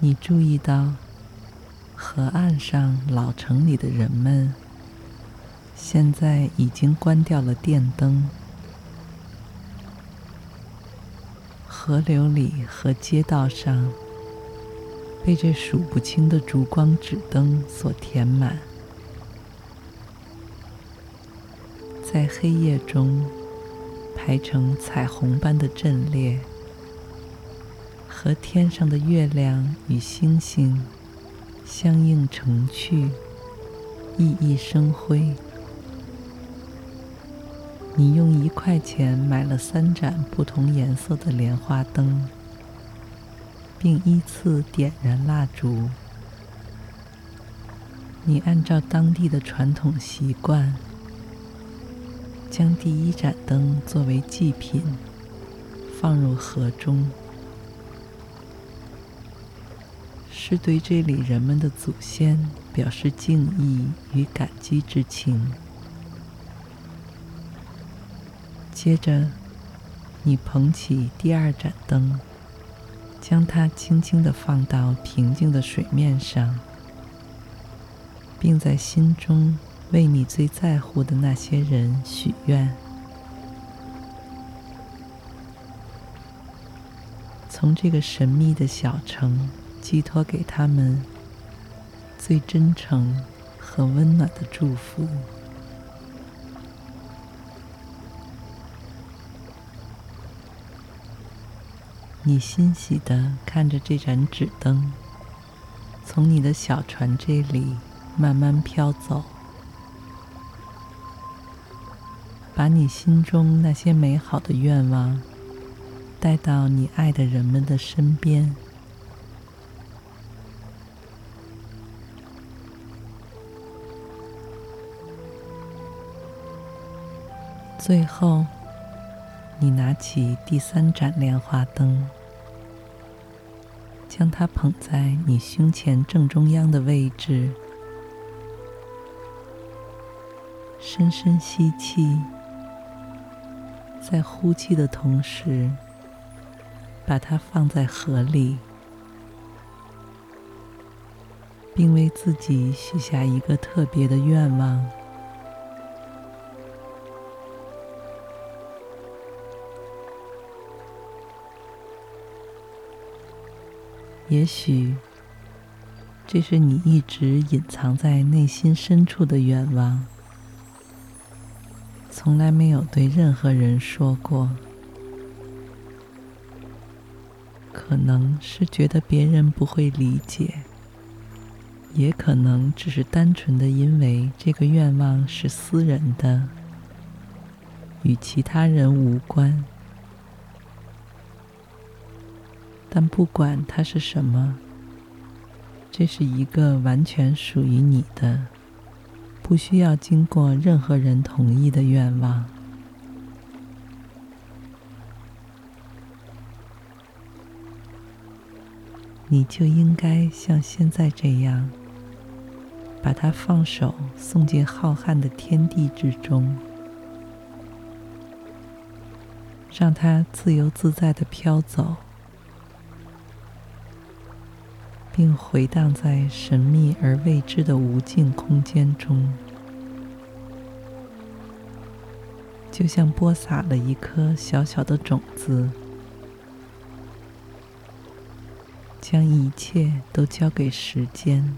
你注意到河岸上老城里的人们，现在已经关掉了电灯。河流里和街道上被这数不清的烛光纸灯所填满，在黑夜中排成彩虹般的阵列。和天上的月亮与星星相映成趣，熠熠生辉。你用一块钱买了三盏不同颜色的莲花灯，并依次点燃蜡烛。你按照当地的传统习惯，将第一盏灯作为祭品放入河中。是对这里人们的祖先表示敬意与感激之情。接着，你捧起第二盏灯，将它轻轻地放到平静的水面上，并在心中为你最在乎的那些人许愿。从这个神秘的小城。寄托给他们最真诚和温暖的祝福。你欣喜地看着这盏纸灯从你的小船这里慢慢飘走，把你心中那些美好的愿望带到你爱的人们的身边。最后，你拿起第三盏莲花灯，将它捧在你胸前正中央的位置，深深吸气，在呼气的同时，把它放在河里，并为自己许下一个特别的愿望。也许，这是你一直隐藏在内心深处的愿望，从来没有对任何人说过。可能是觉得别人不会理解，也可能只是单纯的因为这个愿望是私人的，与其他人无关。但不管它是什么，这是一个完全属于你的，不需要经过任何人同意的愿望。你就应该像现在这样，把它放手送进浩瀚的天地之中，让它自由自在的飘走。并回荡在神秘而未知的无尽空间中，就像播撒了一颗小小的种子，将一切都交给时间。